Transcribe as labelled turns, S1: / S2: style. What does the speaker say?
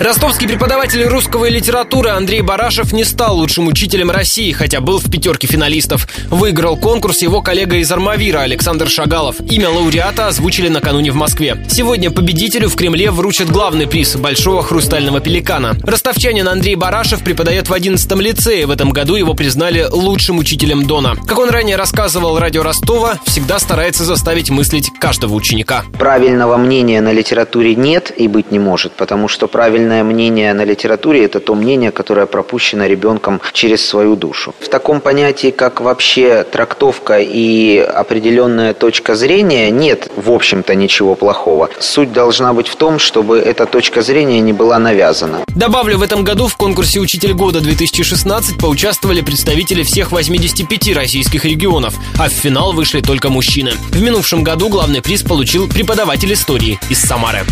S1: Ростовский преподаватель русского и литературы Андрей Барашев не стал лучшим учителем России, хотя был в пятерке финалистов. Выиграл конкурс его коллега из Армавира Александр Шагалов. Имя лауреата озвучили накануне в Москве. Сегодня победителю в Кремле вручат главный приз – Большого хрустального пеликана. Ростовчанин Андрей Барашев преподает в 11 лицее. В этом году его признали лучшим учителем Дона. Как он ранее рассказывал радио Ростова, всегда старается заставить мыслить каждого ученика.
S2: Правильного мнения на литературе нет и быть не может, потому что правильное мнение на литературе – это то мнение, которое пропущено ребенком через свою душу. В таком понятии, как вообще трактовка и определенная точка зрения, нет, в общем-то, ничего плохого. Суть должна быть в том, чтобы эта точка зрения не была навязана.
S1: Добавлю, в этом году в конкурсе «Учитель года 2016» поучаствовали представители всех 85 российских регионов, а в финал вышли только мужчины. В минувшем году главный приз получил преподаватель истории из Самары.